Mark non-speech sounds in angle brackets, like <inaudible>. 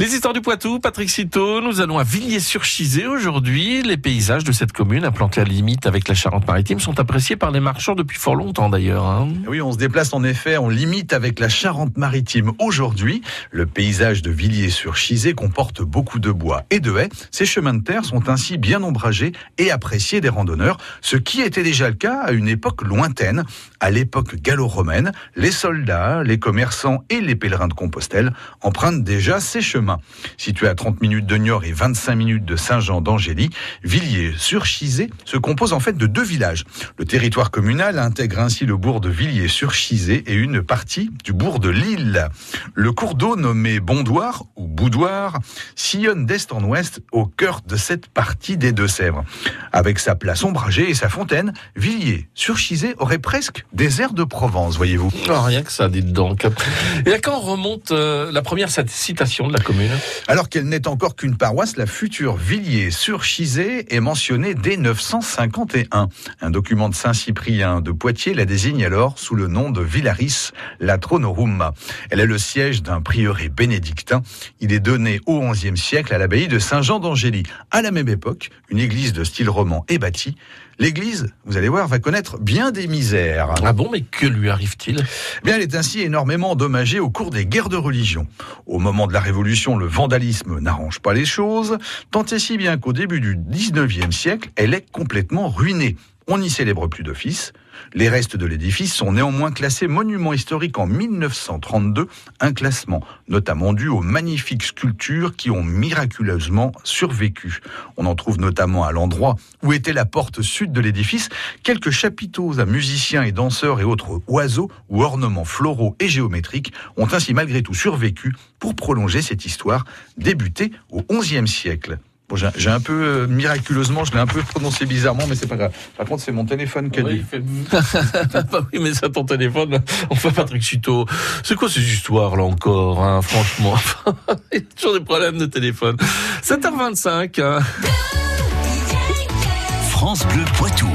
Les histoires du Poitou, Patrick Citeau, nous allons à Villiers-sur-Chizé aujourd'hui. Les paysages de cette commune, implantée à la limite avec la Charente-Maritime, sont appréciés par les marchands depuis fort longtemps d'ailleurs. Hein. Oui, on se déplace en effet, on limite avec la Charente-Maritime aujourd'hui. Le paysage de Villiers-sur-Chizé comporte beaucoup de bois et de haies. Ces chemins de terre sont ainsi bien ombragés et appréciés des randonneurs, ce qui était déjà le cas à une époque lointaine. À l'époque gallo-romaine, les soldats, les commerçants et les pèlerins de Compostelle empruntent déjà ces chemins. Situé à 30 minutes de Niort et 25 minutes de Saint-Jean d'Angély, Villiers-sur-Chizé se compose en fait de deux villages. Le territoire communal intègre ainsi le bourg de Villiers-sur-Chizé et une partie du bourg de Lille. Le cours d'eau nommé Bondoir ou Boudoir sillonne d'est en ouest au cœur de cette partie des Deux-Sèvres. Avec sa place ombragée et sa fontaine, Villiers-sur-Chizé aurait presque des airs de Provence, voyez-vous. Oh, rien que ça, dites donc. Et à quand remonte euh, la première citation de la commune alors qu'elle n'est encore qu'une paroisse, la future Villiers-sur-Chizé est mentionnée dès 951. Un document de Saint-Cyprien de Poitiers la désigne alors sous le nom de Villaris Latronorum. Elle est le siège d'un prieuré bénédictin. Il est donné au XIe siècle à l'abbaye de Saint-Jean d'Angély. À la même époque, une église de style roman est bâtie. L'église, vous allez voir, va connaître bien des misères. Ah bon, mais que lui arrive-t-il? Bien, elle est ainsi énormément endommagée au cours des guerres de religion. Au moment de la Révolution, le vandalisme n'arrange pas les choses, tant et si bien qu'au début du 19e siècle, elle est complètement ruinée. On n'y célèbre plus d'office. Les restes de l'édifice sont néanmoins classés monument historique en 1932, un classement notamment dû aux magnifiques sculptures qui ont miraculeusement survécu. On en trouve notamment à l'endroit où était la porte sud de l'édifice quelques chapiteaux à musiciens et danseurs et autres oiseaux ou ornements floraux et géométriques ont ainsi malgré tout survécu pour prolonger cette histoire débutée au XIe siècle. Bon, j'ai un peu euh, miraculeusement, je l'ai un peu prononcé bizarrement, mais c'est pas grave. Par contre, c'est mon téléphone qui a oui, dit. <laughs> Bah oui, mais ça ton téléphone. <laughs> Enfin, Patrick Chito, c'est quoi ces histoires là encore, hein, franchement <laughs> Il y a toujours des problèmes de téléphone. 7h25. Hein. France Bleu Poitou.